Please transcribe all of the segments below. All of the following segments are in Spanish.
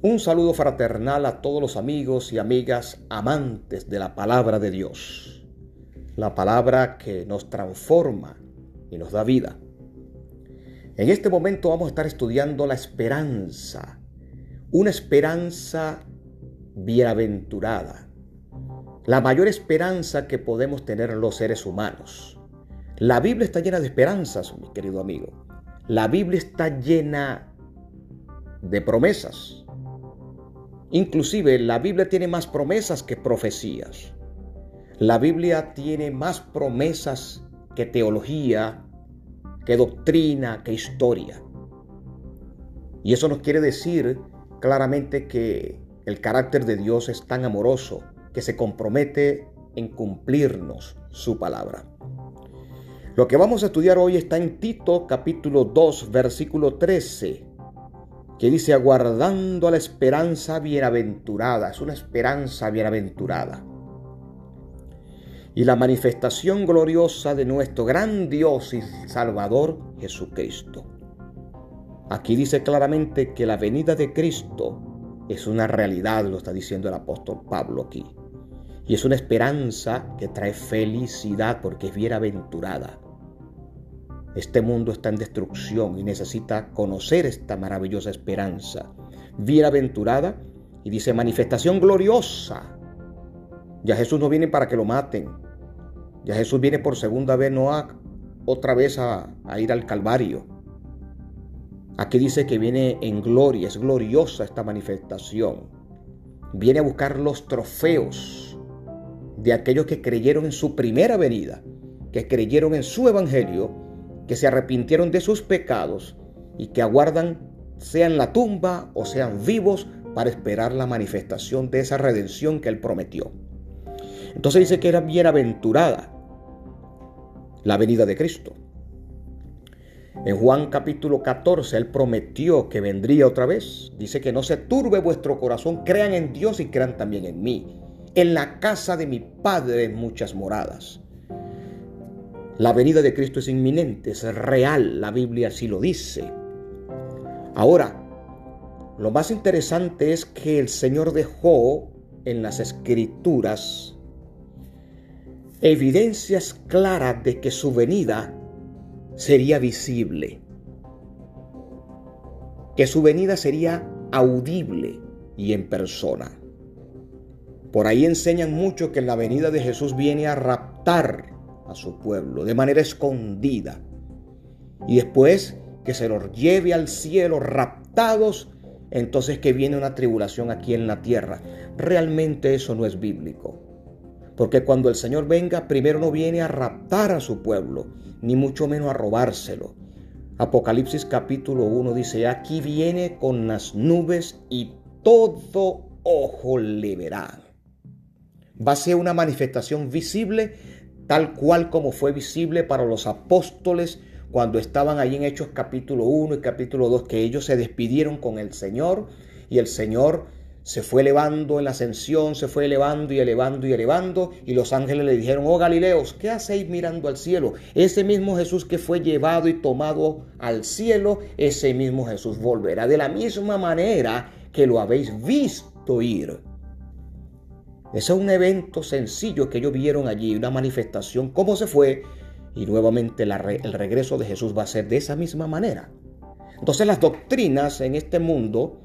Un saludo fraternal a todos los amigos y amigas amantes de la palabra de Dios, la palabra que nos transforma y nos da vida. En este momento vamos a estar estudiando la esperanza, una esperanza bienaventurada, la mayor esperanza que podemos tener los seres humanos. La Biblia está llena de esperanzas, mi querido amigo. La Biblia está llena de promesas. Inclusive la Biblia tiene más promesas que profecías. La Biblia tiene más promesas que teología, que doctrina, que historia. Y eso nos quiere decir claramente que el carácter de Dios es tan amoroso que se compromete en cumplirnos su palabra. Lo que vamos a estudiar hoy está en Tito capítulo 2 versículo 13 que dice aguardando a la esperanza bienaventurada, es una esperanza bienaventurada. Y la manifestación gloriosa de nuestro gran Dios y Salvador Jesucristo. Aquí dice claramente que la venida de Cristo es una realidad, lo está diciendo el apóstol Pablo aquí. Y es una esperanza que trae felicidad porque es bienaventurada. Este mundo está en destrucción y necesita conocer esta maravillosa esperanza. Bienaventurada y dice manifestación gloriosa. Ya Jesús no viene para que lo maten. Ya Jesús viene por segunda vez, no a, otra vez a, a ir al Calvario. Aquí dice que viene en gloria, es gloriosa esta manifestación. Viene a buscar los trofeos de aquellos que creyeron en su primera venida, que creyeron en su evangelio que se arrepintieron de sus pecados y que aguardan, sean la tumba o sean vivos, para esperar la manifestación de esa redención que Él prometió. Entonces dice que era bienaventurada la venida de Cristo. En Juan capítulo 14, Él prometió que vendría otra vez. Dice que no se turbe vuestro corazón, crean en Dios y crean también en mí. En la casa de mi Padre muchas moradas. La venida de Cristo es inminente, es real, la Biblia así lo dice. Ahora, lo más interesante es que el Señor dejó en las escrituras evidencias claras de que su venida sería visible, que su venida sería audible y en persona. Por ahí enseñan mucho que la venida de Jesús viene a raptar a su pueblo de manera escondida. Y después que se los lleve al cielo raptados, entonces que viene una tribulación aquí en la tierra. Realmente eso no es bíblico. Porque cuando el Señor venga, primero no viene a raptar a su pueblo, ni mucho menos a robárselo. Apocalipsis capítulo 1 dice, aquí viene con las nubes y todo ojo le verá. Va a ser una manifestación visible tal cual como fue visible para los apóstoles cuando estaban ahí en Hechos capítulo 1 y capítulo 2, que ellos se despidieron con el Señor y el Señor se fue elevando en la ascensión, se fue elevando y elevando y elevando, y los ángeles le dijeron, oh Galileos, ¿qué hacéis mirando al cielo? Ese mismo Jesús que fue llevado y tomado al cielo, ese mismo Jesús volverá de la misma manera que lo habéis visto ir. Ese es un evento sencillo que ellos vieron allí, una manifestación, cómo se fue, y nuevamente el regreso de Jesús va a ser de esa misma manera. Entonces las doctrinas en este mundo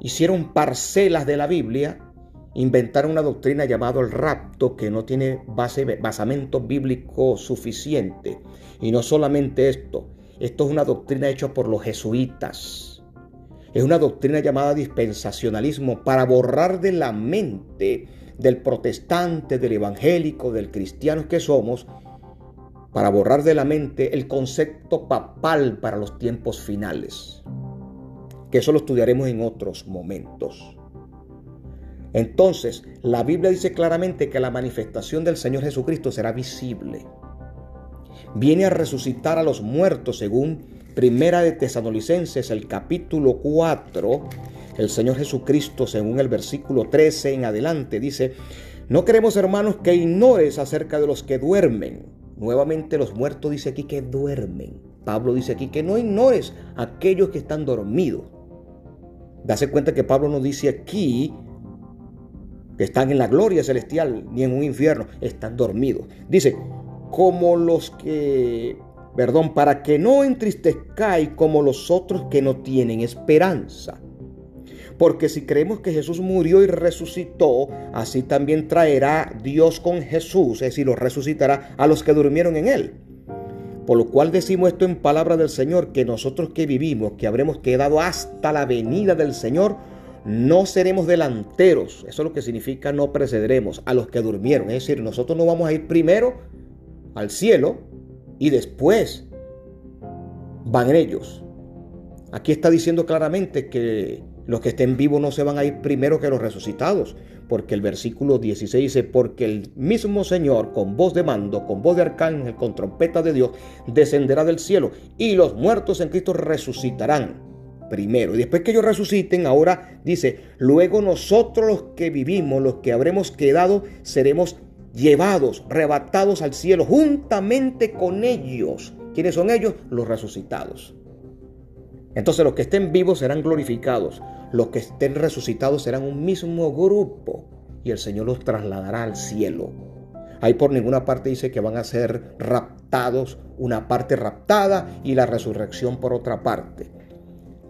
hicieron parcelas de la Biblia, inventaron una doctrina llamada el rapto que no tiene base, basamento bíblico suficiente. Y no solamente esto, esto es una doctrina hecha por los jesuitas. Es una doctrina llamada dispensacionalismo para borrar de la mente del protestante, del evangélico, del cristiano que somos, para borrar de la mente el concepto papal para los tiempos finales, que eso lo estudiaremos en otros momentos. Entonces, la Biblia dice claramente que la manifestación del Señor Jesucristo será visible. Viene a resucitar a los muertos según Primera de Tesanolicenses, el capítulo 4, el Señor Jesucristo, según el versículo 13 en adelante, dice, no queremos hermanos que ignores acerca de los que duermen. Nuevamente los muertos dice aquí que duermen. Pablo dice aquí que no ignores aquellos que están dormidos. Dase cuenta que Pablo no dice aquí que están en la gloria celestial ni en un infierno, están dormidos. Dice, como los que, perdón, para que no entristezcáis como los otros que no tienen esperanza. Porque si creemos que Jesús murió y resucitó, así también traerá Dios con Jesús, es decir, los resucitará a los que durmieron en él. Por lo cual decimos esto en palabra del Señor, que nosotros que vivimos, que habremos quedado hasta la venida del Señor, no seremos delanteros. Eso es lo que significa no precederemos a los que durmieron. Es decir, nosotros no vamos a ir primero al cielo y después van ellos. Aquí está diciendo claramente que los que estén vivos no se van a ir primero que los resucitados, porque el versículo 16 dice, porque el mismo Señor con voz de mando, con voz de arcángel, con trompeta de Dios, descenderá del cielo y los muertos en Cristo resucitarán primero. Y después que ellos resuciten, ahora dice, luego nosotros los que vivimos, los que habremos quedado, seremos llevados, rebatados al cielo juntamente con ellos. ¿Quiénes son ellos? Los resucitados. Entonces los que estén vivos serán glorificados, los que estén resucitados serán un mismo grupo y el Señor los trasladará al cielo. Ahí por ninguna parte dice que van a ser raptados, una parte raptada y la resurrección por otra parte.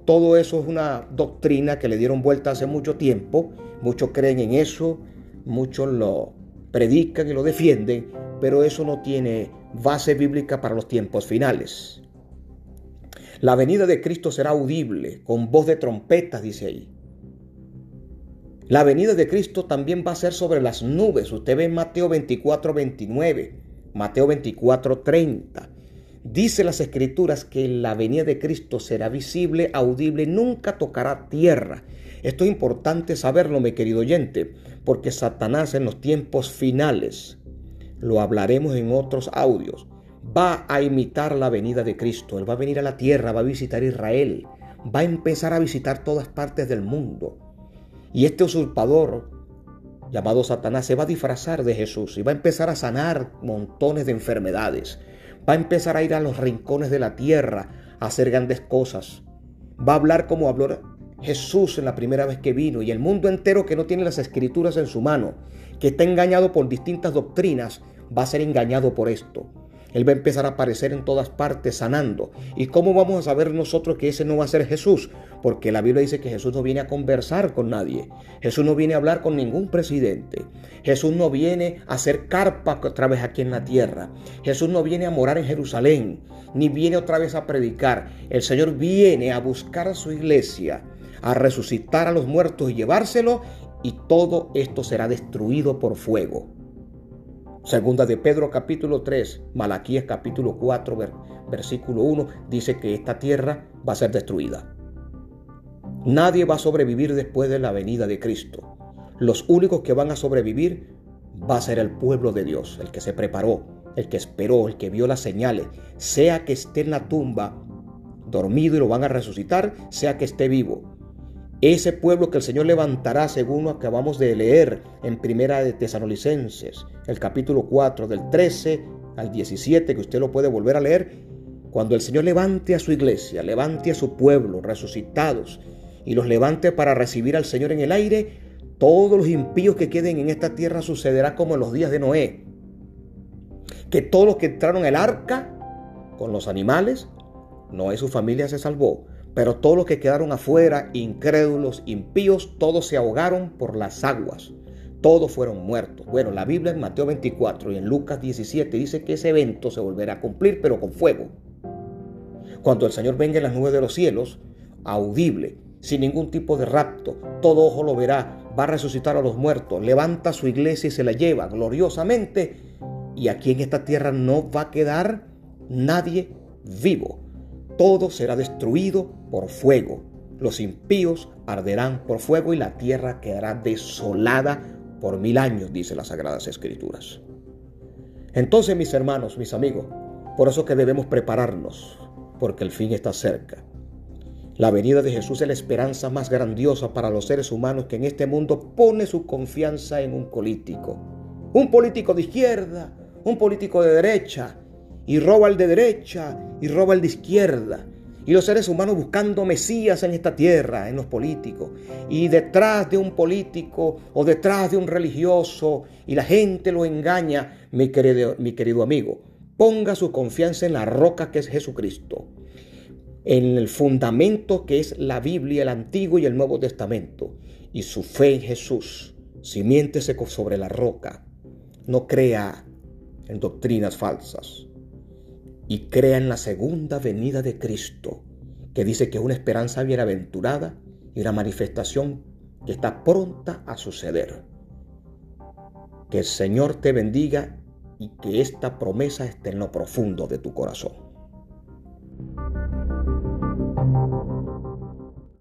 Todo eso es una doctrina que le dieron vuelta hace mucho tiempo, muchos creen en eso, muchos lo predican y lo defienden, pero eso no tiene base bíblica para los tiempos finales. La venida de Cristo será audible, con voz de trompetas, dice ahí. La venida de Cristo también va a ser sobre las nubes. Usted ve en Mateo 24, 29, Mateo 24, 30. Dice las escrituras que la venida de Cristo será visible, audible, nunca tocará tierra. Esto es importante saberlo, mi querido oyente, porque Satanás en los tiempos finales, lo hablaremos en otros audios, va a imitar la venida de Cristo. Él va a venir a la tierra, va a visitar Israel, va a empezar a visitar todas partes del mundo. Y este usurpador llamado Satanás se va a disfrazar de Jesús y va a empezar a sanar montones de enfermedades. Va a empezar a ir a los rincones de la tierra a hacer grandes cosas. Va a hablar como habló Jesús en la primera vez que vino y el mundo entero que no tiene las escrituras en su mano, que está engañado por distintas doctrinas, va a ser engañado por esto. Él va a empezar a aparecer en todas partes sanando. ¿Y cómo vamos a saber nosotros que ese no va a ser Jesús? Porque la Biblia dice que Jesús no viene a conversar con nadie. Jesús no viene a hablar con ningún presidente. Jesús no viene a hacer carpa otra vez aquí en la tierra. Jesús no viene a morar en Jerusalén, ni viene otra vez a predicar. El Señor viene a buscar a su iglesia, a resucitar a los muertos y llevárselo, y todo esto será destruido por fuego. Segunda de Pedro capítulo 3, Malaquías capítulo 4, versículo 1, dice que esta tierra va a ser destruida. Nadie va a sobrevivir después de la venida de Cristo. Los únicos que van a sobrevivir va a ser el pueblo de Dios, el que se preparó, el que esperó, el que vio las señales, sea que esté en la tumba dormido y lo van a resucitar, sea que esté vivo. Ese pueblo que el Señor levantará, según lo acabamos de leer en Primera de Tesalonicenses, el capítulo 4, del 13 al 17, que usted lo puede volver a leer, cuando el Señor levante a su iglesia, levante a su pueblo resucitados y los levante para recibir al Señor en el aire, todos los impíos que queden en esta tierra sucederá como en los días de Noé. Que todos los que entraron al arca con los animales, Noé y su familia se salvó pero todos los que quedaron afuera, incrédulos, impíos, todos se ahogaron por las aguas. Todos fueron muertos. Bueno, la Biblia en Mateo 24 y en Lucas 17 dice que ese evento se volverá a cumplir, pero con fuego. Cuando el Señor venga en las nubes de los cielos, audible, sin ningún tipo de rapto, todo ojo lo verá, va a resucitar a los muertos, levanta su iglesia y se la lleva gloriosamente. Y aquí en esta tierra no va a quedar nadie vivo todo será destruido por fuego. Los impíos arderán por fuego y la tierra quedará desolada por mil años, dice las Sagradas Escrituras. Entonces, mis hermanos, mis amigos, por eso que debemos prepararnos, porque el fin está cerca. La venida de Jesús es la esperanza más grandiosa para los seres humanos que en este mundo pone su confianza en un político. Un político de izquierda, un político de derecha, y roba el de derecha y roba el de izquierda. y los seres humanos buscando mesías en esta tierra, en los políticos, y detrás de un político o detrás de un religioso, y la gente lo engaña, mi querido, mi querido amigo, ponga su confianza en la roca que es Jesucristo, en el fundamento que es la Biblia, el Antiguo y el Nuevo Testamento, y su fe en Jesús, simiéntese sobre la roca, no crea en doctrinas falsas y crea en la segunda venida de Cristo, que dice que es una esperanza bienaventurada y una manifestación que está pronta a suceder. Que el Señor te bendiga y que esta promesa esté en lo profundo de tu corazón.